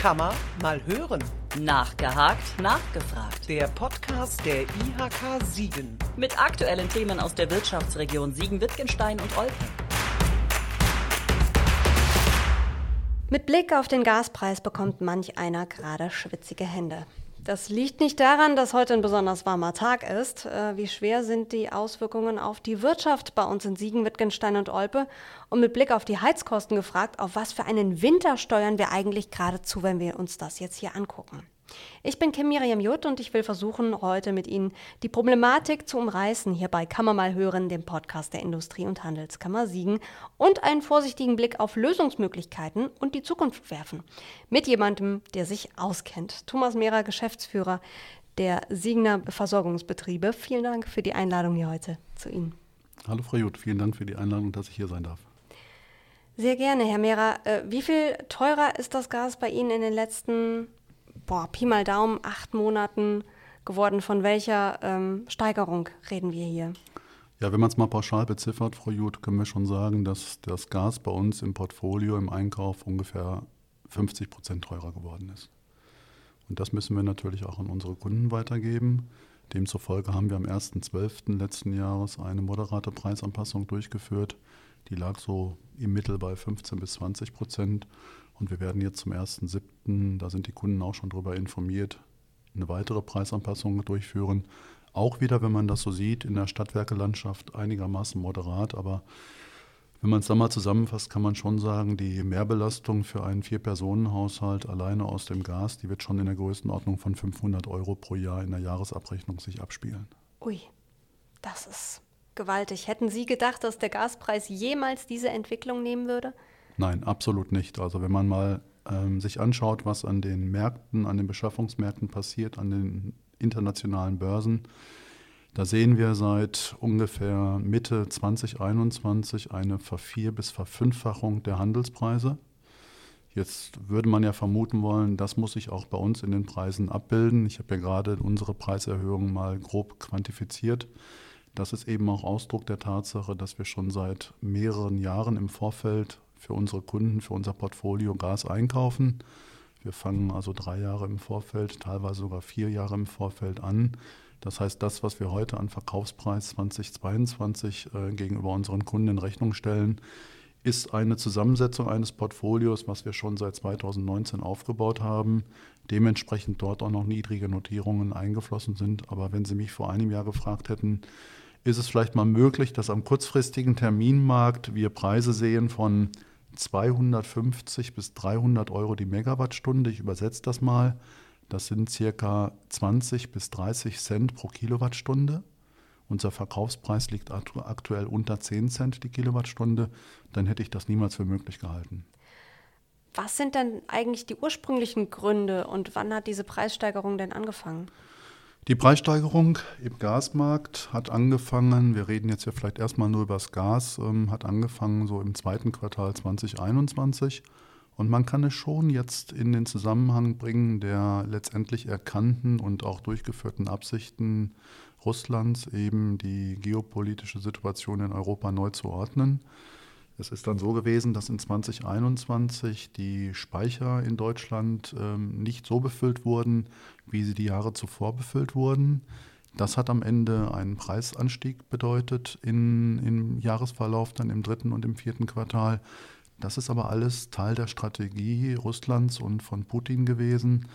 Kann man mal hören. Nachgehakt, nachgefragt. Der Podcast der IHK Siegen. Mit aktuellen Themen aus der Wirtschaftsregion Siegen-Wittgenstein und Olpe. Mit Blick auf den Gaspreis bekommt manch einer gerade schwitzige Hände. Das liegt nicht daran, dass heute ein besonders warmer Tag ist. Äh, wie schwer sind die Auswirkungen auf die Wirtschaft bei uns in Siegen, Wittgenstein und Olpe? Und mit Blick auf die Heizkosten gefragt, auf was für einen Winter steuern wir eigentlich geradezu, wenn wir uns das jetzt hier angucken? Ich bin Kim Miriam Jutt und ich will versuchen, heute mit Ihnen die Problematik zu umreißen, hier bei Kammer mal hören, dem Podcast der Industrie- und Handelskammer Siegen und einen vorsichtigen Blick auf Lösungsmöglichkeiten und die Zukunft werfen. Mit jemandem, der sich auskennt. Thomas Mehrer, Geschäftsführer der Siegener Versorgungsbetriebe. Vielen Dank für die Einladung hier heute zu Ihnen. Hallo Frau Jutt, vielen Dank für die Einladung, dass ich hier sein darf. Sehr gerne, Herr Mehrer. Äh, wie viel teurer ist das Gas bei Ihnen in den letzten boah, Pi mal Daumen, acht Monaten geworden. Von welcher ähm, Steigerung reden wir hier? Ja, wenn man es mal pauschal beziffert, Frau Jud, können wir schon sagen, dass das Gas bei uns im Portfolio, im Einkauf ungefähr 50 Prozent teurer geworden ist. Und das müssen wir natürlich auch an unsere Kunden weitergeben. Demzufolge haben wir am 1.12. letzten Jahres eine moderate Preisanpassung durchgeführt. Die lag so im Mittel bei 15 bis 20 Prozent. Und wir werden jetzt zum 1.7., da sind die Kunden auch schon darüber informiert, eine weitere Preisanpassung durchführen. Auch wieder, wenn man das so sieht, in der Stadtwerkelandschaft einigermaßen moderat, aber wenn man es dann mal zusammenfasst, kann man schon sagen, die Mehrbelastung für einen Vier-Personen-Haushalt alleine aus dem Gas, die wird schon in der Größenordnung von 500 Euro pro Jahr in der Jahresabrechnung sich abspielen. Ui, das ist gewaltig. Hätten Sie gedacht, dass der Gaspreis jemals diese Entwicklung nehmen würde? Nein, absolut nicht. Also wenn man mal ähm, sich anschaut, was an den Märkten, an den Beschaffungsmärkten passiert, an den internationalen Börsen, da sehen wir seit ungefähr Mitte 2021 eine Vervier- bis Verfünffachung der Handelspreise. Jetzt würde man ja vermuten wollen, das muss sich auch bei uns in den Preisen abbilden. Ich habe ja gerade unsere Preiserhöhung mal grob quantifiziert. Das ist eben auch Ausdruck der Tatsache, dass wir schon seit mehreren Jahren im Vorfeld für unsere Kunden, für unser Portfolio Gas einkaufen. Wir fangen also drei Jahre im Vorfeld, teilweise sogar vier Jahre im Vorfeld an. Das heißt, das, was wir heute an Verkaufspreis 2022 äh, gegenüber unseren Kunden in Rechnung stellen, ist eine Zusammensetzung eines Portfolios, was wir schon seit 2019 aufgebaut haben. Dementsprechend dort auch noch niedrige Notierungen eingeflossen sind. Aber wenn Sie mich vor einem Jahr gefragt hätten, ist es vielleicht mal möglich, dass am kurzfristigen Terminmarkt wir Preise sehen von 250 bis 300 Euro die Megawattstunde. Ich übersetze das mal. Das sind circa 20 bis 30 Cent pro Kilowattstunde. Unser Verkaufspreis liegt aktuell unter 10 Cent die Kilowattstunde. Dann hätte ich das niemals für möglich gehalten. Was sind denn eigentlich die ursprünglichen Gründe und wann hat diese Preissteigerung denn angefangen? Die Preissteigerung im Gasmarkt hat angefangen, wir reden jetzt ja vielleicht erstmal nur über das Gas, ähm, hat angefangen so im zweiten Quartal 2021. Und man kann es schon jetzt in den Zusammenhang bringen der letztendlich erkannten und auch durchgeführten Absichten Russlands, eben die geopolitische Situation in Europa neu zu ordnen. Es ist dann so gewesen, dass in 2021 die Speicher in Deutschland ähm, nicht so befüllt wurden, wie sie die Jahre zuvor befüllt wurden. Das hat am Ende einen Preisanstieg bedeutet in, im Jahresverlauf, dann im dritten und im vierten Quartal. Das ist aber alles Teil der Strategie Russlands und von Putin gewesen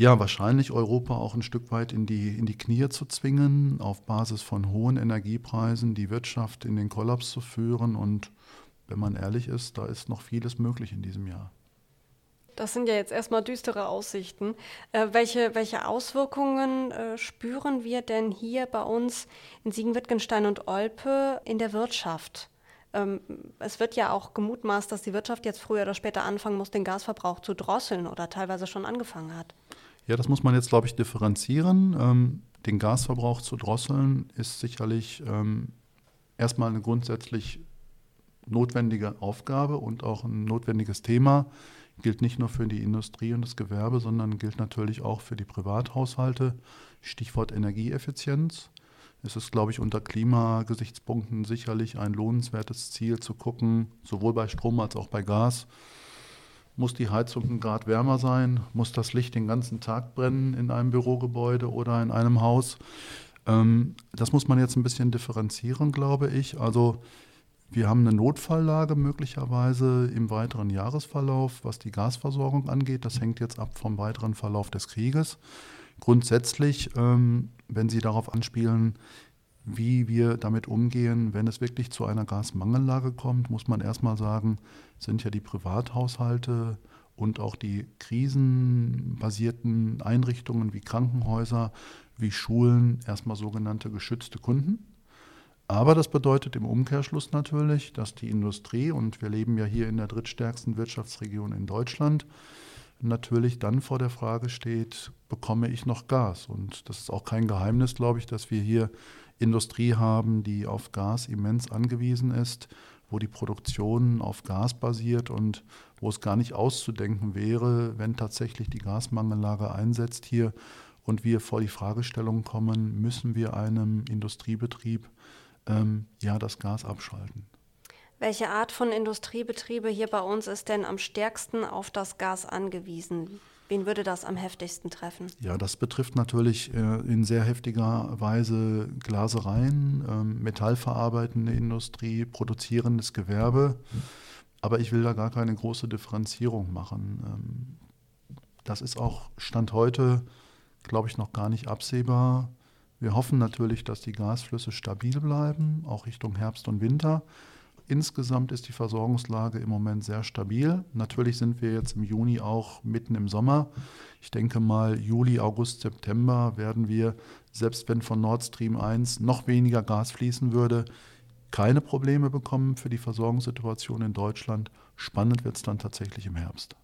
ja, wahrscheinlich Europa auch ein Stück weit in die, in die Knie zu zwingen, auf Basis von hohen Energiepreisen die Wirtschaft in den Kollaps zu führen. Und wenn man ehrlich ist, da ist noch vieles möglich in diesem Jahr. Das sind ja jetzt erstmal düstere Aussichten. Äh, welche, welche Auswirkungen äh, spüren wir denn hier bei uns in Siegen-Wittgenstein und Olpe in der Wirtschaft? Ähm, es wird ja auch gemutmaßt, dass die Wirtschaft jetzt früher oder später anfangen muss, den Gasverbrauch zu drosseln oder teilweise schon angefangen hat. Ja, das muss man jetzt, glaube ich, differenzieren. Ähm, den Gasverbrauch zu drosseln ist sicherlich ähm, erstmal eine grundsätzlich notwendige Aufgabe und auch ein notwendiges Thema. Gilt nicht nur für die Industrie und das Gewerbe, sondern gilt natürlich auch für die Privathaushalte. Stichwort Energieeffizienz. Es ist, glaube ich, unter Klimagesichtspunkten sicherlich ein lohnenswertes Ziel zu gucken, sowohl bei Strom als auch bei Gas, Muss die Heizung ein Grad wärmer sein? Muss das Licht den ganzen Tag brennen in einem Bürogebäude oder in einem Haus? Ähm, das muss man jetzt ein bisschen differenzieren, glaube ich. Also wir haben eine Notfalllage möglicherweise im weiteren Jahresverlauf, was die Gasversorgung angeht. Das hängt jetzt ab vom weiteren Verlauf des Krieges. Grundsätzlich, ähm, wenn Sie darauf anspielen, wie wir damit umgehen, wenn es wirklich zu einer Gasmangellage kommt, muss man erstmal sagen, sind ja die Privathaushalte und auch die krisenbasierten Einrichtungen wie Krankenhäuser, wie Schulen erstmal sogenannte geschützte Kunden. Aber das bedeutet im Umkehrschluss natürlich, dass die Industrie, und wir leben ja hier in der drittstärksten Wirtschaftsregion in Deutschland, natürlich dann vor der Frage steht, bekomme ich noch Gas? Und das ist auch kein Geheimnis, glaube ich, dass wir hier Industrie haben, die auf Gas immens angewiesen ist, wo die Produktion auf Gas basiert und wo es gar nicht auszudenken wäre, wenn tatsächlich die Gasmangellage einsetzt hier und wir vor die Fragestellung kommen, müssen wir einem Industriebetrieb ähm, ja das Gas abschalten. Welche Art von Industriebetriebe hier bei uns ist denn am stärksten auf das Gas angewiesen? Wen würde das am heftigsten treffen? Ja, das betrifft natürlich äh, in sehr heftiger Weise Glasereien, ähm, metallverarbeitende Industrie, produzierendes Gewerbe. Aber ich will da gar keine große Differenzierung machen. Ähm, das ist auch Stand heute, glaube ich, noch gar nicht absehbar, wir hoffen natürlich, dass die Gasflüsse stabil bleiben, auch Richtung Herbst und Winter. Insgesamt ist die Versorgungslage im Moment sehr stabil. Natürlich sind wir jetzt im Juni auch mitten im Sommer. Ich denke mal, Juli, August, September werden wir, selbst wenn von Nord Stream 1 noch weniger Gas fließen würde, keine Probleme bekommen für die Versorgungssituation in Deutschland. Spannend wird es dann tatsächlich im Herbst.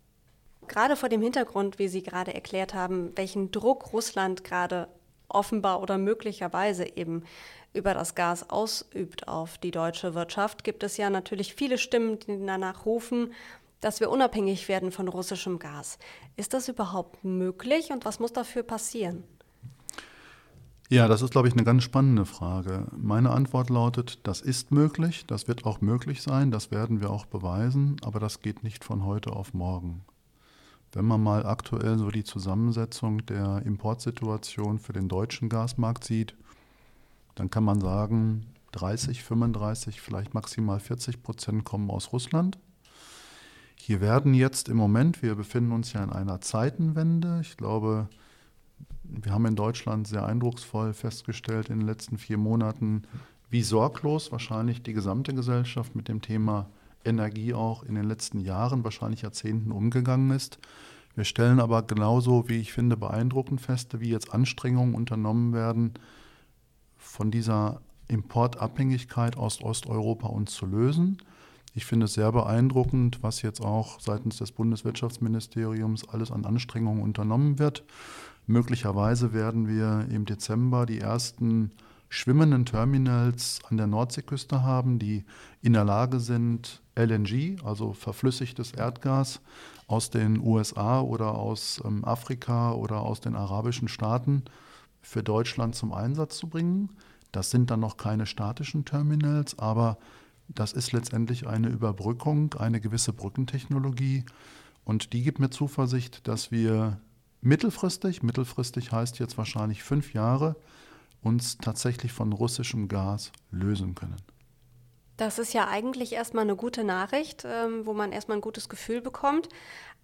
Gerade vor dem Hintergrund, wie Sie gerade erklärt haben, welchen Druck Russland gerade offenbar oder möglicherweise eben über das Gas ausübt auf die deutsche Wirtschaft, gibt es ja natürlich viele Stimmen, die danach rufen, dass wir unabhängig werden von russischem Gas. Ist das überhaupt möglich und was muss dafür passieren? Ja, das ist, glaube ich, eine ganz spannende Frage. Meine Antwort lautet, das ist möglich, das wird auch möglich sein, das werden wir auch beweisen, aber das geht nicht von heute auf morgen. Wenn man mal aktuell so die Zusammensetzung der Importsituation für den deutschen Gasmarkt sieht, dann kann man sagen, 30, 35, vielleicht maximal 40 Prozent kommen aus Russland. Hier werden jetzt im Moment, wir befinden uns ja in einer Zeitenwende. Ich glaube, wir haben in Deutschland sehr eindrucksvoll festgestellt in den letzten vier Monaten, wie sorglos wahrscheinlich die gesamte Gesellschaft mit dem Thema Energie auch in den letzten Jahren, wahrscheinlich Jahrzehnten umgegangen ist. Wir stellen aber genauso, wie ich finde, beeindruckend fest, wie jetzt Anstrengungen unternommen werden, von dieser Importabhängigkeit aus Osteuropa uns zu lösen. Ich finde es sehr beeindruckend, was jetzt auch seitens des Bundeswirtschaftsministeriums alles an Anstrengungen unternommen wird. Möglicherweise werden wir im Dezember die ersten schwimmenden Terminals an der Nordseeküste haben, die in der Lage sind, LNG, also verflüssigtes Erdgas, aus den USA oder aus ähm, Afrika oder aus den arabischen Staaten für Deutschland zum Einsatz zu bringen. Das sind dann noch keine statischen Terminals, aber das ist letztendlich eine Überbrückung, eine gewisse Brückentechnologie. Und die gibt mir Zuversicht, dass wir mittelfristig, mittelfristig heißt jetzt wahrscheinlich fünf Jahre, uns tatsächlich von russischem Gas lösen können. Das ist ja eigentlich erstmal eine gute Nachricht, ähm, wo man erstmal ein gutes Gefühl bekommt.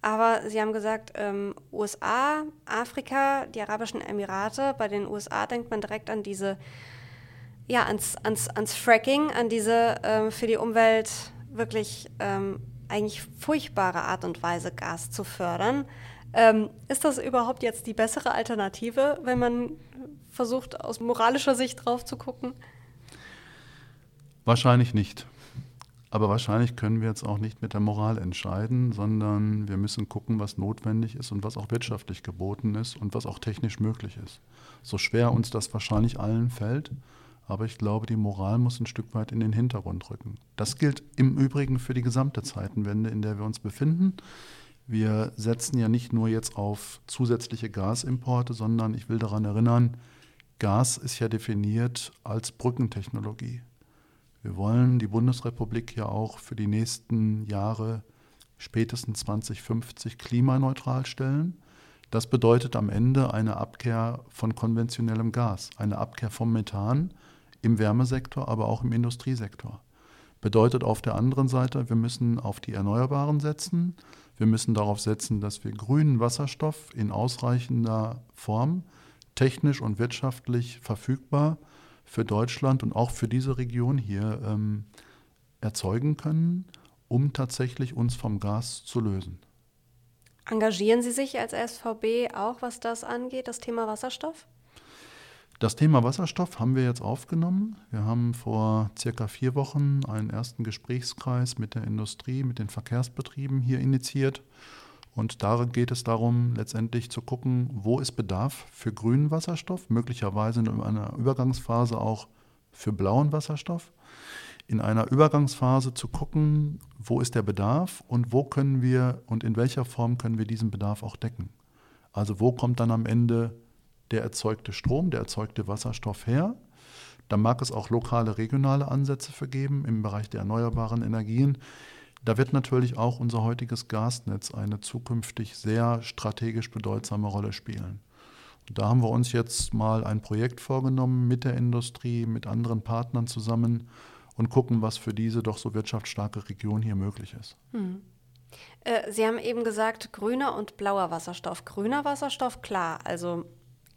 Aber Sie haben gesagt, ähm, USA, Afrika, die Arabischen Emirate. Bei den USA denkt man direkt an diese, ja, ans, ans, ans Fracking, an diese ähm, für die Umwelt wirklich ähm, eigentlich furchtbare Art und Weise, Gas zu fördern. Ähm, ist das überhaupt jetzt die bessere Alternative, wenn man versucht, aus moralischer Sicht drauf zu gucken? Wahrscheinlich nicht. Aber wahrscheinlich können wir jetzt auch nicht mit der Moral entscheiden, sondern wir müssen gucken, was notwendig ist und was auch wirtschaftlich geboten ist und was auch technisch möglich ist. So schwer uns das wahrscheinlich allen fällt, aber ich glaube, die Moral muss ein Stück weit in den Hintergrund rücken. Das gilt im Übrigen für die gesamte Zeitenwende, in der wir uns befinden. Wir setzen ja nicht nur jetzt auf zusätzliche Gasimporte, sondern ich will daran erinnern, Gas ist ja definiert als Brückentechnologie. Wir wollen die Bundesrepublik ja auch für die nächsten Jahre spätestens 2050 klimaneutral stellen. Das bedeutet am Ende eine Abkehr von konventionellem Gas, eine Abkehr vom Methan im Wärmesektor, aber auch im Industriesektor. Bedeutet auf der anderen Seite, wir müssen auf die Erneuerbaren setzen. Wir müssen darauf setzen, dass wir grünen Wasserstoff in ausreichender Form, technisch und wirtschaftlich verfügbar für Deutschland und auch für diese Region hier ähm, erzeugen können, um tatsächlich uns vom Gas zu lösen. Engagieren Sie sich als SVB auch, was das angeht, das Thema Wasserstoff? Das Thema Wasserstoff haben wir jetzt aufgenommen. Wir haben vor circa vier Wochen einen ersten Gesprächskreis mit der Industrie, mit den Verkehrsbetrieben hier initiiert. Und da geht es darum, letztendlich zu gucken, wo ist Bedarf für grünen Wasserstoff, möglicherweise in einer Übergangsphase auch für blauen Wasserstoff in einer Übergangsphase zu gucken, wo ist der Bedarf und wo können wir und in welcher Form können wir diesen Bedarf auch decken. Also wo kommt dann am Ende der erzeugte Strom, der erzeugte Wasserstoff her? Da mag es auch lokale, regionale Ansätze für geben im Bereich der erneuerbaren Energien. Da wird natürlich auch unser heutiges Gasnetz eine zukünftig sehr strategisch bedeutsame Rolle spielen. Und da haben wir uns jetzt mal ein Projekt vorgenommen mit der Industrie, mit anderen Partnern zusammen, und gucken, was für diese doch so wirtschaftsstarke Region hier möglich ist. Hm. Äh, Sie haben eben gesagt, grüner und blauer Wasserstoff. Grüner Wasserstoff, klar, also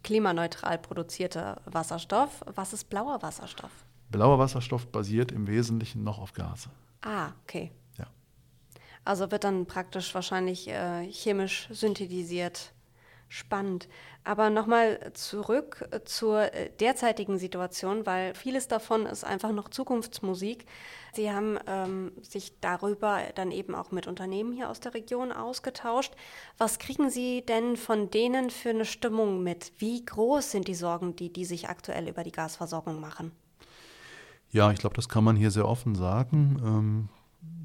klimaneutral produzierter Wasserstoff. Was ist blauer Wasserstoff? Blauer Wasserstoff basiert im Wesentlichen noch auf Gase. Ah, okay. Also wird dann praktisch wahrscheinlich äh, chemisch synthetisiert Spannend. Aber nochmal zurück zur äh, derzeitigen Situation, weil vieles davon ist einfach noch Zukunftsmusik. Sie haben ähm, sich darüber dann eben auch mit Unternehmen hier aus der Region ausgetauscht. Was kriegen Sie denn von denen für eine Stimmung mit? Wie groß sind die Sorgen, die die sich aktuell über die Gasversorgung machen? Ja, ich glaube, das kann man hier sehr offen sagen. Ähm,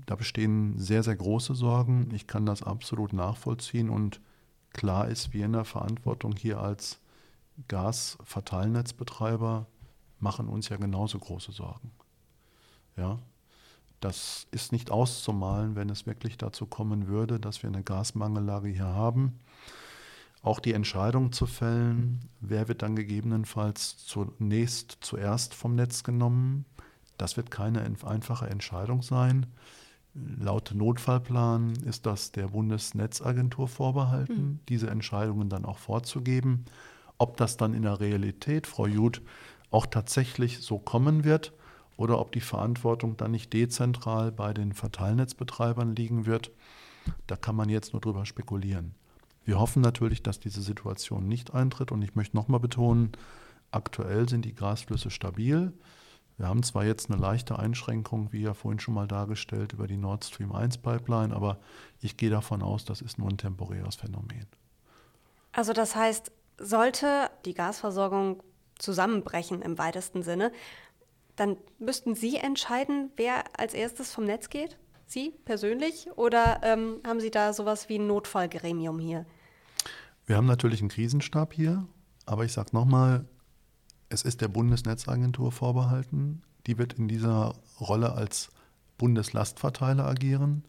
da bestehen sehr, sehr große Sorgen. Ich kann das absolut nachvollziehen und Klar ist, wir in der Verantwortung hier als Gasverteilnetzbetreiber machen uns ja genauso große Sorgen. Ja, das ist nicht auszumalen, wenn es wirklich dazu kommen würde, dass wir eine Gasmangellage hier haben. Auch die Entscheidung zu fällen, wer wird dann gegebenenfalls zunächst zuerst vom Netz genommen, das wird keine einfache Entscheidung sein. Laut Notfallplan ist das der Bundesnetzagentur vorbehalten, mhm. diese Entscheidungen dann auch vorzugeben. Ob das dann in der Realität, Frau Jud, auch tatsächlich so kommen wird oder ob die Verantwortung dann nicht dezentral bei den Verteilnetzbetreibern liegen wird, da kann man jetzt nur drüber spekulieren. Wir hoffen natürlich, dass diese Situation nicht eintritt und ich möchte nochmal betonen, aktuell sind die Gasflüsse stabil. Wir haben zwar jetzt eine leichte Einschränkung, wie ja vorhin schon mal dargestellt, über die Nord Stream 1 Pipeline, aber ich gehe davon aus, das ist nur ein temporäres Phänomen. Also das heißt, sollte die Gasversorgung zusammenbrechen im weitesten Sinne, dann müssten Sie entscheiden, wer als erstes vom Netz geht? Sie persönlich? Oder ähm, haben Sie da sowas wie ein Notfallgremium hier? Wir haben natürlich einen Krisenstab hier, aber ich sage nochmal, es ist der Bundesnetzagentur vorbehalten. Die wird in dieser Rolle als Bundeslastverteiler agieren.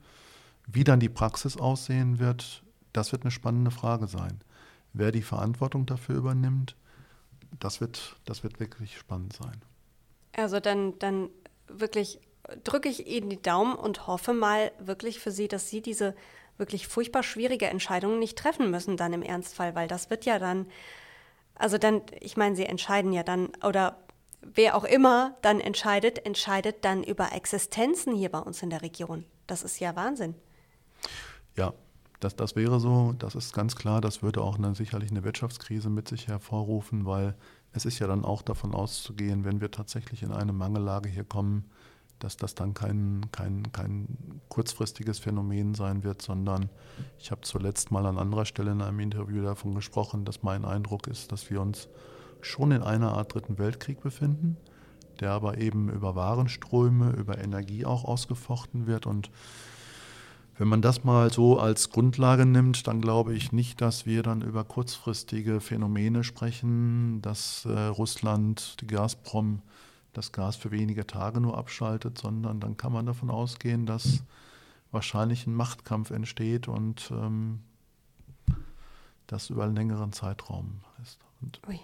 Wie dann die Praxis aussehen wird, das wird eine spannende Frage sein. Wer die Verantwortung dafür übernimmt, das wird, das wird wirklich spannend sein. Also dann, dann wirklich drücke ich Ihnen die Daumen und hoffe mal wirklich für Sie, dass Sie diese wirklich furchtbar schwierige Entscheidung nicht treffen müssen dann im Ernstfall, weil das wird ja dann also dann, ich meine, sie entscheiden ja dann, oder wer auch immer dann entscheidet, entscheidet dann über Existenzen hier bei uns in der Region. Das ist ja Wahnsinn. Ja, das, das wäre so, das ist ganz klar, das würde auch eine, sicherlich eine Wirtschaftskrise mit sich hervorrufen, weil es ist ja dann auch davon auszugehen, wenn wir tatsächlich in eine Mangellage hier kommen, dass das dann kein, kein, kein kurzfristiges Phänomen sein wird, sondern ich habe zuletzt mal an anderer Stelle in einem Interview davon gesprochen, dass mein Eindruck ist, dass wir uns schon in einer Art dritten Weltkrieg befinden, der aber eben über Warenströme, über Energie auch ausgefochten wird. Und wenn man das mal so als Grundlage nimmt, dann glaube ich nicht, dass wir dann über kurzfristige Phänomene sprechen, dass äh, Russland, die Gazprom, das Gas für wenige Tage nur abschaltet, sondern dann kann man davon ausgehen, dass wahrscheinlich ein Machtkampf entsteht und ähm, das über einen längeren Zeitraum ist. Und Ui.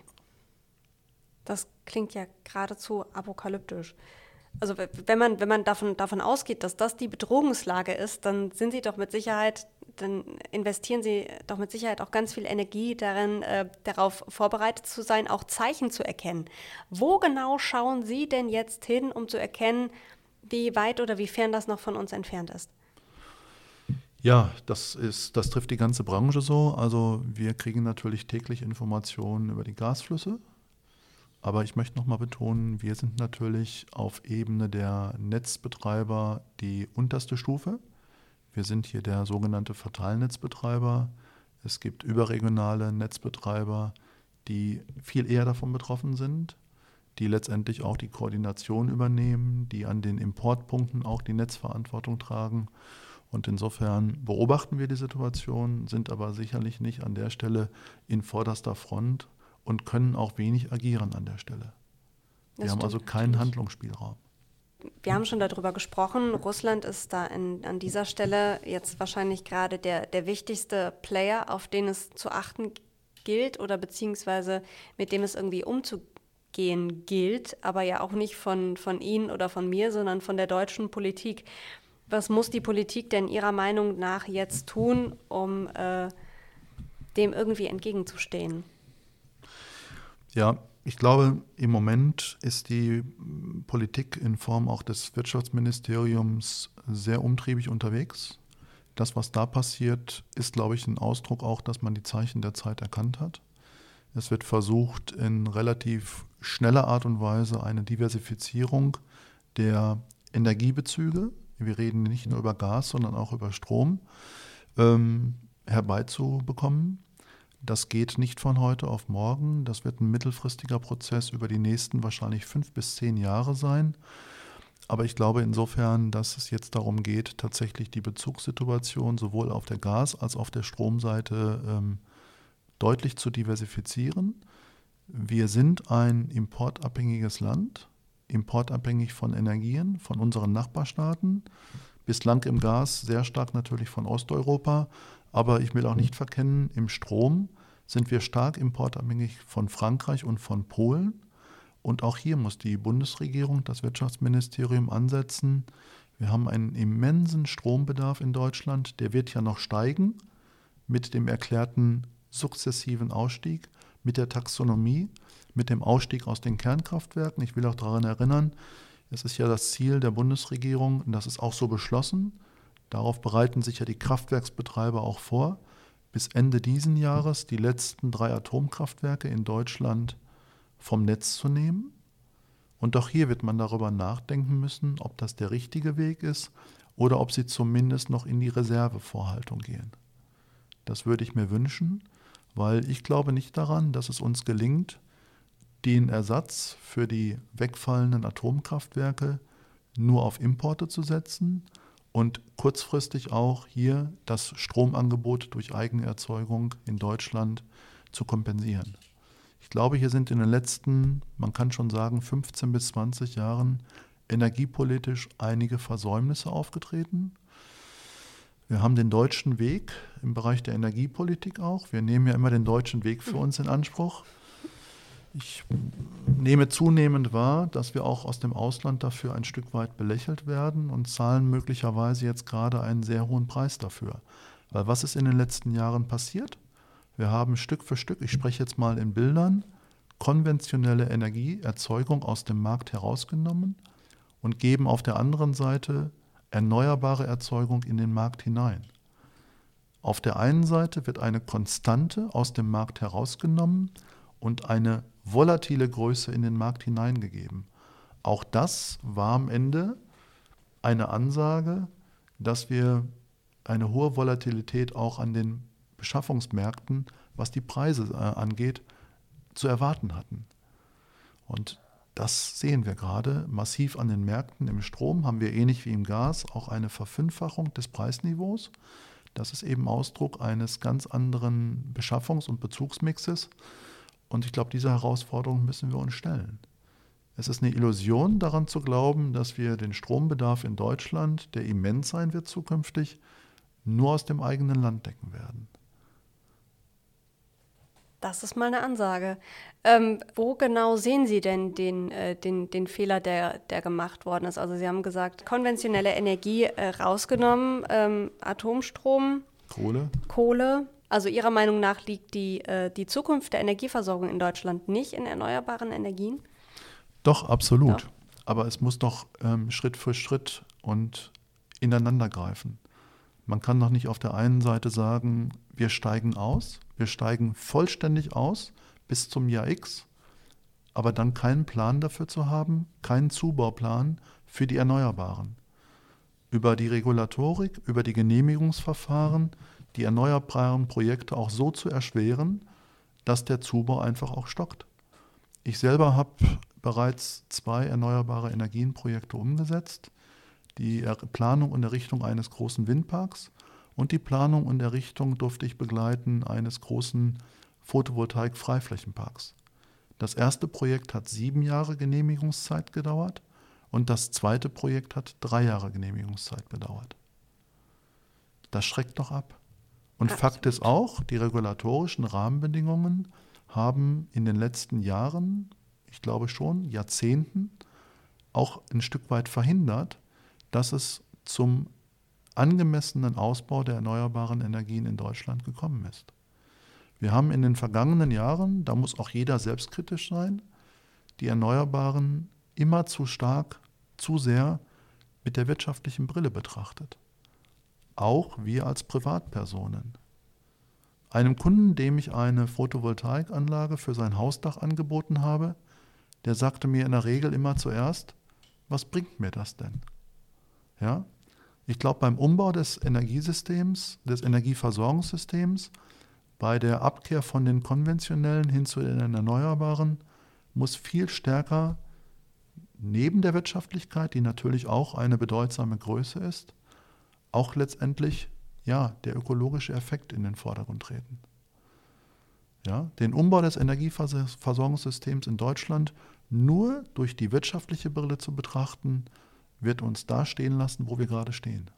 Das klingt ja geradezu apokalyptisch. Also wenn man, wenn man davon, davon ausgeht, dass das die Bedrohungslage ist, dann sind Sie doch mit Sicherheit, dann investieren Sie doch mit Sicherheit auch ganz viel Energie darin, äh, darauf vorbereitet zu sein, auch Zeichen zu erkennen. Wo genau schauen Sie denn jetzt hin, um zu erkennen, wie weit oder wie fern das noch von uns entfernt ist? Ja, das, ist, das trifft die ganze Branche so. Also wir kriegen natürlich täglich Informationen über die Gasflüsse. Aber ich möchte nochmal betonen, wir sind natürlich auf Ebene der Netzbetreiber die unterste Stufe. Wir sind hier der sogenannte Verteilnetzbetreiber. Es gibt überregionale Netzbetreiber, die viel eher davon betroffen sind, die letztendlich auch die Koordination übernehmen, die an den Importpunkten auch die Netzverantwortung tragen. Und insofern beobachten wir die Situation, sind aber sicherlich nicht an der Stelle in vorderster Front und können auch wenig agieren an der Stelle. Wir Das haben also keinen natürlich. Handlungsspielraum. Wir haben schon darüber gesprochen. Russland ist da in, an dieser Stelle jetzt wahrscheinlich gerade der, der wichtigste Player, auf den es zu achten gilt oder beziehungsweise mit dem es irgendwie umzugehen gilt, aber ja auch nicht von, von Ihnen oder von mir, sondern von der deutschen Politik. Was muss die Politik denn Ihrer Meinung nach jetzt tun, um äh, dem irgendwie entgegenzustehen? Ja, ich glaube, im Moment ist die Politik in Form auch des Wirtschaftsministeriums sehr umtriebig unterwegs. Das, was da passiert, ist, glaube ich, ein Ausdruck auch, dass man die Zeichen der Zeit erkannt hat. Es wird versucht, in relativ schneller Art und Weise eine Diversifizierung der Energiebezüge, wir reden nicht nur über Gas, sondern auch über Strom, ähm, herbeizubekommen. Das geht nicht von heute auf morgen. Das wird ein mittelfristiger Prozess über die nächsten wahrscheinlich fünf bis zehn Jahre sein. Aber ich glaube insofern, dass es jetzt darum geht, tatsächlich die Bezugssituation sowohl auf der Gas- als auch auf der Stromseite ähm, deutlich zu diversifizieren. Wir sind ein importabhängiges Land, importabhängig von Energien, von unseren Nachbarstaaten, bislang im Gas sehr stark natürlich von Osteuropa, aber ich will auch nicht verkennen, im Strom sind wir stark importabhängig von Frankreich und von Polen. Und auch hier muss die Bundesregierung, das Wirtschaftsministerium ansetzen. Wir haben einen immensen Strombedarf in Deutschland, der wird ja noch steigen mit dem erklärten sukzessiven Ausstieg, mit der Taxonomie, mit dem Ausstieg aus den Kernkraftwerken. Ich will auch daran erinnern, es ist ja das Ziel der Bundesregierung, und das ist auch so beschlossen, darauf bereiten sich ja die Kraftwerksbetreiber auch vor, bis Ende diesen Jahres die letzten drei Atomkraftwerke in Deutschland vom Netz zu nehmen. Und auch hier wird man darüber nachdenken müssen, ob das der richtige Weg ist oder ob sie zumindest noch in die Reservevorhaltung gehen. Das würde ich mir wünschen, weil ich glaube nicht daran, dass es uns gelingt, den Ersatz für die wegfallenden Atomkraftwerke nur auf Importe zu setzen und kurzfristig auch hier das Stromangebot durch Eigenerzeugung in Deutschland zu kompensieren. Ich glaube, hier sind in den letzten, man kann schon sagen, 15 bis 20 Jahren energiepolitisch einige Versäumnisse aufgetreten. Wir haben den deutschen Weg im Bereich der Energiepolitik auch. Wir nehmen ja immer den deutschen Weg für uns in Anspruch. Ich nehme zunehmend wahr, dass wir auch aus dem Ausland dafür ein Stück weit belächelt werden und zahlen möglicherweise jetzt gerade einen sehr hohen Preis dafür. Weil was ist in den letzten Jahren passiert? Wir haben Stück für Stück, ich spreche jetzt mal in Bildern, konventionelle Energieerzeugung aus dem Markt herausgenommen und geben auf der anderen Seite erneuerbare Erzeugung in den Markt hinein. Auf der einen Seite wird eine Konstante aus dem Markt herausgenommen und eine volatile Größe in den Markt hineingegeben. Auch das war am Ende eine Ansage, dass wir eine hohe Volatilität auch an den Beschaffungsmärkten, was die Preise äh, angeht, zu erwarten hatten. Und das sehen wir gerade massiv an den Märkten. Im Strom haben wir ähnlich wie im Gas auch eine Verfünffachung des Preisniveaus. Das ist eben Ausdruck eines ganz anderen Beschaffungs- und Bezugsmixes. Und ich glaube, dieser Herausforderung müssen wir uns stellen. Es ist eine Illusion daran zu glauben, dass wir den Strombedarf in Deutschland, der immens sein wird zukünftig, nur aus dem eigenen Land decken werden. Das ist mal eine Ansage. Ähm, wo genau sehen Sie denn den, äh, den, den Fehler, der, der gemacht worden ist? Also Sie haben gesagt, konventionelle Energie äh, rausgenommen, ähm, Atomstrom, Kohle. Kohle. Also Ihrer Meinung nach liegt die, äh, die Zukunft der Energieversorgung in Deutschland nicht in erneuerbaren Energien? Doch, absolut. Doch. Aber es muss doch ähm, Schritt für Schritt und ineinander greifen. Man kann doch nicht auf der einen Seite sagen, wir steigen aus, wir steigen vollständig aus bis zum Jahr X, aber dann keinen Plan dafür zu haben, keinen Zubauplan für die Erneuerbaren. Über die Regulatorik, über die Genehmigungsverfahren, die erneuerbaren Projekte auch so zu erschweren, dass der Zubau einfach auch stockt. Ich selber habe bereits zwei erneuerbare Energienprojekte umgesetzt die Planung und Errichtung eines großen Windparks und die Planung und Errichtung durfte ich begleiten eines großen Photovoltaik-Freiflächenparks. Das erste Projekt hat sieben Jahre Genehmigungszeit gedauert und das zweite Projekt hat drei Jahre Genehmigungszeit gedauert. Das schreckt doch ab. Und Absolut. Fakt ist auch, die regulatorischen Rahmenbedingungen haben in den letzten Jahren, ich glaube schon Jahrzehnten, auch ein Stück weit verhindert, dass es zum angemessenen Ausbau der erneuerbaren Energien in Deutschland gekommen ist. Wir haben in den vergangenen Jahren, da muss auch jeder selbstkritisch sein, die Erneuerbaren immer zu stark, zu sehr mit der wirtschaftlichen Brille betrachtet. Auch wir als Privatpersonen. Einem Kunden, dem ich eine Photovoltaikanlage für sein Hausdach angeboten habe, der sagte mir in der Regel immer zuerst, was bringt mir das denn? Ja? Ich glaube, beim Umbau des Energiesystems, des Energieversorgungssystems, bei der Abkehr von den konventionellen hin zu den erneuerbaren, muss viel stärker neben der Wirtschaftlichkeit, die natürlich auch eine bedeutsame Größe ist, auch letztendlich ja, der ökologische Effekt in den Vordergrund treten. Ja, den Umbau des Energieversorgungssystems in Deutschland nur durch die wirtschaftliche Brille zu betrachten, wird uns da stehen lassen, wo wir gerade stehen.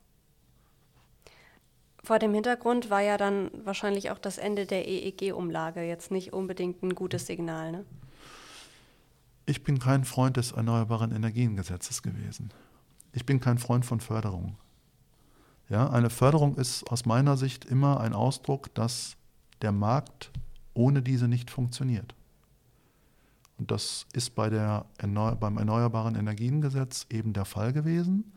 Vor dem Hintergrund war ja dann wahrscheinlich auch das Ende der EEG-Umlage jetzt nicht unbedingt ein gutes Signal. Ne? Ich bin kein Freund des Erneuerbaren Energiengesetzes gewesen. Ich bin kein Freund von Förderung. Ja, eine Förderung ist aus meiner Sicht immer ein Ausdruck, dass der Markt ohne diese nicht funktioniert. Und das ist bei der Erneu beim Erneuerbaren Energiengesetz eben der Fall gewesen.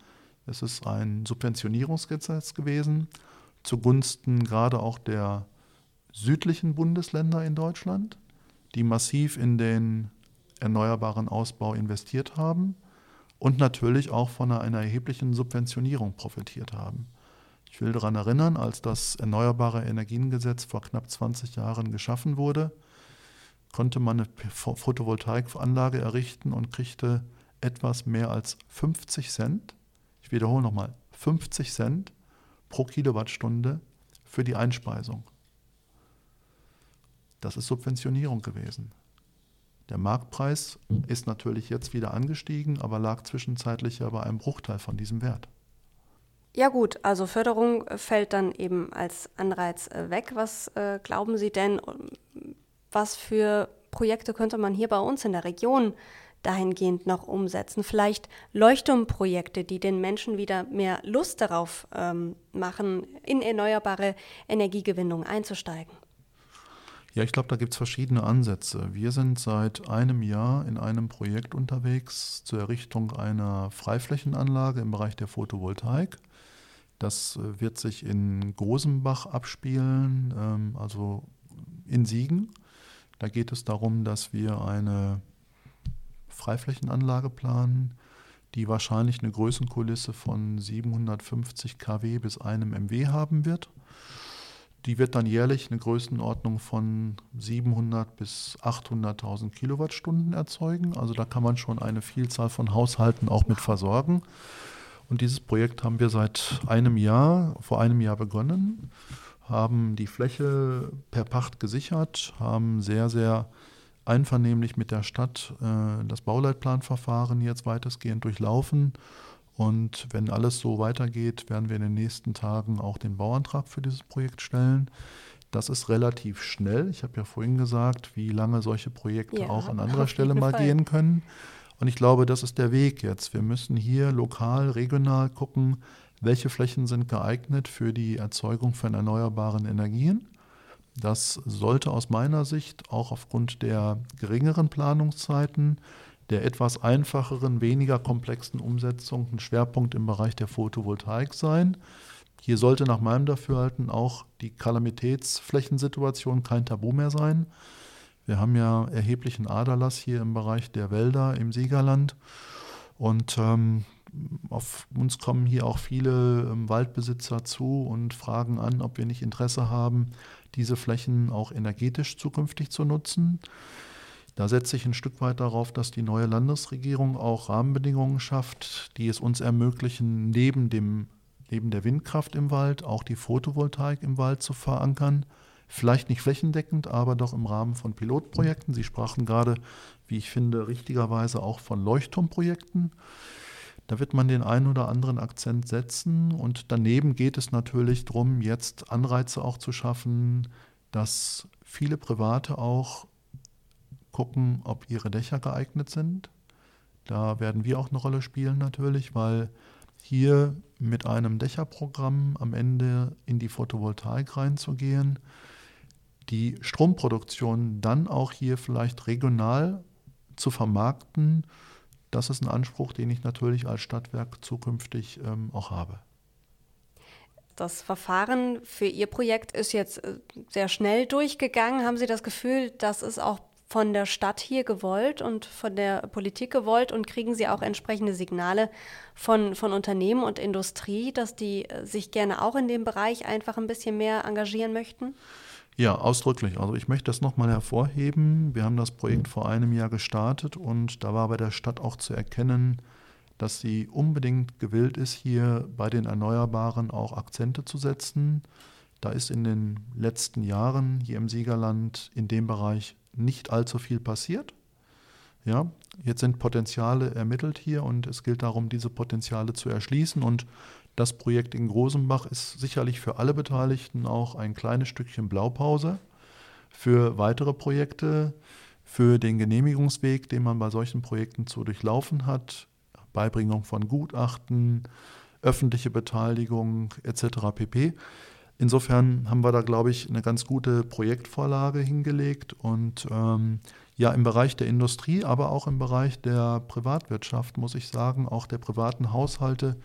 Es ist ein Subventionierungsgesetz gewesen zugunsten gerade auch der südlichen Bundesländer in Deutschland, die massiv in den erneuerbaren Ausbau investiert haben und natürlich auch von einer, erheblichen Subventionierung profitiert haben. Ich will daran erinnern, als das Erneuerbare Energiengesetz vor knapp 20 Jahren geschaffen wurde, konnte man eine Photovoltaikanlage errichten und kriegte etwas mehr als 50 Cent, ich wiederhole nochmal, 50 Cent pro Kilowattstunde für die Einspeisung. Das ist Subventionierung gewesen. Der Marktpreis ist natürlich jetzt wieder angestiegen, aber lag zwischenzeitlich ja bei einem Bruchteil von diesem Wert. Ja gut, also Förderung fällt dann eben als Anreiz äh, weg. Was äh, glauben Sie denn, was für Projekte könnte man hier bei uns in der Region dahingehend noch umsetzen? Vielleicht Leuchtturmprojekte, die den Menschen wieder mehr Lust darauf ähm, machen, in erneuerbare Energiegewinnung einzusteigen. Ja, ich glaube, da gibt es verschiedene Ansätze. Wir sind seit einem Jahr in einem Projekt unterwegs zur Errichtung einer Freiflächenanlage im Bereich der Photovoltaik. Das äh, wird sich in Gosenbach abspielen, ähm, also in Siegen. Da geht es darum, dass wir eine Freiflächenanlage planen, die wahrscheinlich eine Größenkulisse von 750 kW bis einem MW haben wird. Die wird dann jährlich eine Größenordnung von 700 bis 800.000 Kilowattstunden erzeugen. Also da kann man schon eine Vielzahl von Haushalten auch mit versorgen. Und dieses Projekt haben wir seit einem Jahr, vor einem Jahr begonnen haben die Fläche per Pacht gesichert, haben sehr, sehr einvernehmlich mit der Stadt äh, das Bauleitplanverfahren jetzt weitestgehend durchlaufen. Und wenn alles so weitergeht, werden wir in den nächsten Tagen auch den Bauantrag für dieses Projekt stellen. Das ist relativ schnell. Ich habe ja vorhin gesagt, wie lange solche Projekte ja, auch an anderer Stelle mal Fall. gehen können. Und ich glaube, das ist der Weg jetzt. Wir müssen hier lokal, regional gucken, welche Flächen sind geeignet für die Erzeugung von erneuerbaren Energien. Das sollte aus meiner Sicht auch aufgrund der geringeren Planungszeiten, der etwas einfacheren, weniger komplexen Umsetzung ein Schwerpunkt im Bereich der Photovoltaik sein. Hier sollte nach meinem Dafürhalten auch die Kalamitätsflächensituation kein Tabu mehr sein. Wir haben ja erheblichen Aderlass hier im Bereich der Wälder im Siegerland. Und ähm, auf uns kommen hier auch viele ähm, Waldbesitzer zu und fragen an, ob wir nicht Interesse haben, diese Flächen auch energetisch zukünftig zu nutzen. Da setze ich ein Stück weit darauf, dass die neue Landesregierung auch Rahmenbedingungen schafft, die es uns ermöglichen, neben, dem, neben der Windkraft im Wald auch die Photovoltaik im Wald zu verankern. Vielleicht nicht flächendeckend, aber doch im Rahmen von Pilotprojekten. Sie sprachen gerade, wie ich finde, richtigerweise auch von Leuchtturmprojekten. Da wird man den einen oder anderen Akzent setzen und daneben geht es natürlich darum, jetzt Anreize auch zu schaffen, dass viele Private auch gucken, ob ihre Dächer geeignet sind. Da werden wir auch eine Rolle spielen natürlich, weil hier mit einem Dächerprogramm am Ende in die Photovoltaik reinzugehen, die Stromproduktion dann auch hier vielleicht regional zu vermarkten das ist ein Anspruch, den ich natürlich als Stadtwerk zukünftig ähm, auch habe. Das Verfahren für Ihr Projekt ist jetzt äh, sehr schnell durchgegangen. Haben Sie das Gefühl, das ist auch von der Stadt hier gewollt und von der Politik gewollt und kriegen Sie auch entsprechende Signale von, von Unternehmen und Industrie, dass die äh, sich gerne auch in dem Bereich einfach ein bisschen mehr engagieren möchten? Ja, ausdrücklich. Also ich möchte das nochmal hervorheben. Wir haben das Projekt vor einem Jahr gestartet und da war bei der Stadt auch zu erkennen, dass sie unbedingt gewillt ist, hier bei den Erneuerbaren auch Akzente zu setzen. Da ist in den letzten Jahren hier im Siegerland in dem Bereich nicht allzu viel passiert. Ja, jetzt sind Potenziale ermittelt hier und es gilt darum, diese Potenziale zu erschließen und das Projekt in Grosenbach ist sicherlich für alle Beteiligten auch ein kleines Stückchen Blaupause für weitere Projekte, für den Genehmigungsweg, den man bei solchen Projekten zu durchlaufen hat, Beibringung von Gutachten, öffentliche Beteiligung etc. pp. Insofern haben wir da, glaube ich, eine ganz gute Projektvorlage hingelegt und ähm, ja, im Bereich der Industrie, aber auch im Bereich der Privatwirtschaft, muss ich sagen, auch der privaten Haushalte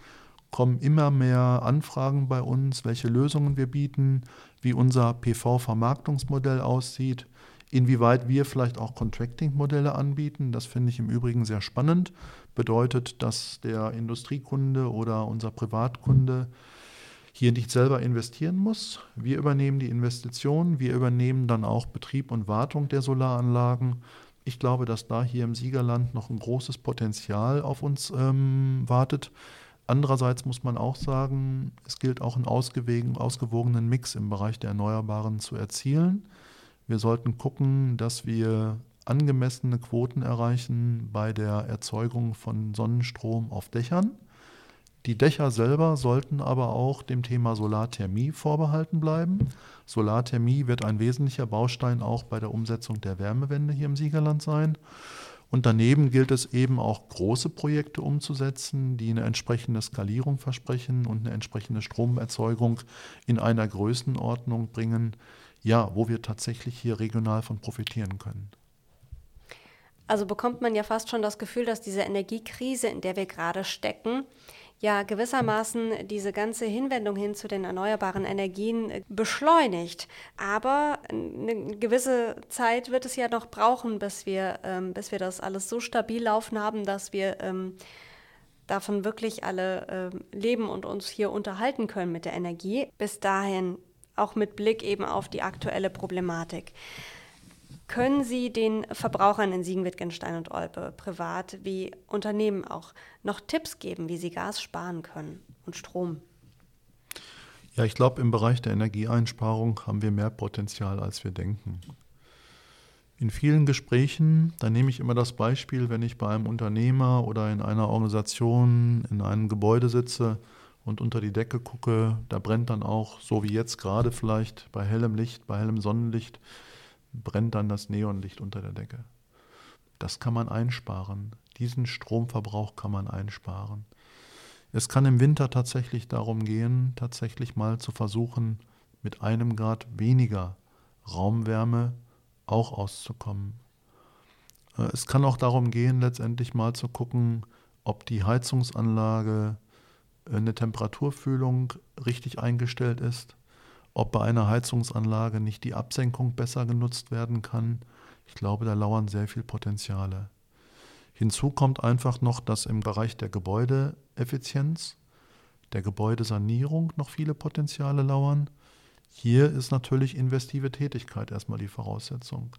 kommen immer mehr Anfragen bei uns, welche Lösungen wir bieten, wie unser PV-Vermarktungsmodell aussieht, inwieweit wir vielleicht auch Contracting-Modelle anbieten. Das finde ich im Übrigen sehr spannend. Bedeutet, dass der Industriekunde oder unser Privatkunde hier nicht selber investieren muss. Wir übernehmen die Investitionen, wir übernehmen dann auch Betrieb und Wartung der Solaranlagen. Ich glaube, dass da hier im Siegerland noch ein großes Potenzial auf uns ähm, wartet. Andererseits muss man auch sagen, es gilt auch einen ausgewogenen Mix im Bereich der Erneuerbaren zu erzielen. Wir sollten gucken, dass wir angemessene Quoten erreichen bei der Erzeugung von Sonnenstrom auf Dächern. Die Dächer selber sollten aber auch dem Thema Solarthermie vorbehalten bleiben. Solarthermie wird ein wesentlicher Baustein auch bei der Umsetzung der Wärmewende hier im Siegerland sein. Und daneben gilt es eben auch große Projekte umzusetzen, die eine entsprechende Skalierung versprechen und eine entsprechende Stromerzeugung in einer Größenordnung bringen, ja, wo wir tatsächlich hier regional von profitieren können. Also bekommt man ja fast schon das Gefühl, dass diese Energiekrise, in der wir gerade stecken, ja gewissermaßen diese ganze Hinwendung hin zu den erneuerbaren Energien äh, beschleunigt. Aber eine gewisse Zeit wird es ja noch brauchen, bis wir, ähm, bis wir das alles so stabil laufen haben, dass wir ähm, davon wirklich alle äh, leben und uns hier unterhalten können mit der Energie. Bis dahin auch mit Blick eben auf die aktuelle Problematik. Können Sie den Verbrauchern in Siegen, Wittgenstein und Olpe, privat wie Unternehmen auch, noch Tipps geben, wie sie Gas sparen können und Strom? Ja, ich glaube, im Bereich der Energieeinsparung haben wir mehr Potenzial, als wir denken. In vielen Gesprächen, da nehme ich immer das Beispiel, wenn ich bei einem Unternehmer oder in einer Organisation in einem Gebäude sitze und unter die Decke gucke, da brennt dann auch, so wie jetzt gerade vielleicht, bei hellem Licht, bei hellem Sonnenlicht, brennt dann das Neonlicht unter der Decke. Das kann man einsparen. Diesen Stromverbrauch kann man einsparen. Es kann im Winter tatsächlich darum gehen, tatsächlich mal zu versuchen, mit einem Grad weniger Raumwärme auch auszukommen. Äh, es kann auch darum gehen, letztendlich mal zu gucken, ob die Heizungsanlage äh, eine Temperaturfühlung richtig eingestellt ist, ob bei einer Heizungsanlage nicht die Absenkung besser genutzt werden kann. Ich glaube, da lauern sehr viele Potenziale. Hinzu kommt einfach noch, dass im Bereich der Gebäudeeffizienz, der Gebäudesanierung noch viele Potenziale lauern. Hier ist natürlich investive Tätigkeit erstmal die Voraussetzung.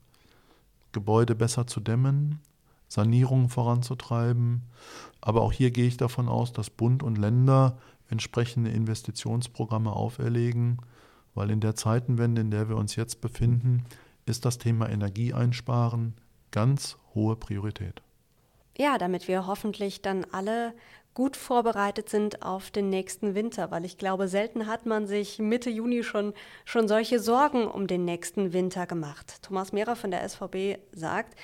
Gebäude besser zu dämmen, Sanierungen voranzutreiben. Aber auch hier gehe ich davon aus, dass Bund und Länder entsprechende Investitionsprogramme auferlegen, weil in der Zeitenwende, in der wir uns jetzt befinden, ist das Thema Energieeinsparen ganz hohe Priorität. Ja, damit wir hoffentlich dann alle gut vorbereitet sind auf den nächsten Winter, weil ich glaube, selten hat man sich Mitte Juni schon, schon solche Sorgen um den nächsten Winter gemacht. Thomas Mehrer von der SVB sagt,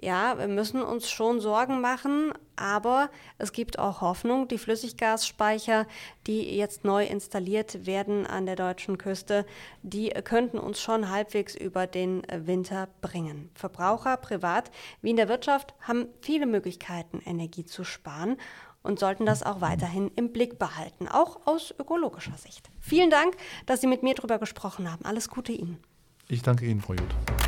ja, wir müssen uns schon Sorgen machen, aber es gibt auch Hoffnung. Die Flüssiggasspeicher, die jetzt neu installiert werden an der deutschen Küste, die könnten uns schon halbwegs über den Winter bringen. Verbraucher, privat wie in der Wirtschaft haben viele Möglichkeiten, Energie zu sparen und sollten das auch weiterhin im Blick behalten, auch aus ökologischer Sicht. Vielen Dank, dass Sie mit mir darüber gesprochen haben. Alles Gute Ihnen. Ich danke Ihnen, Frau Jut.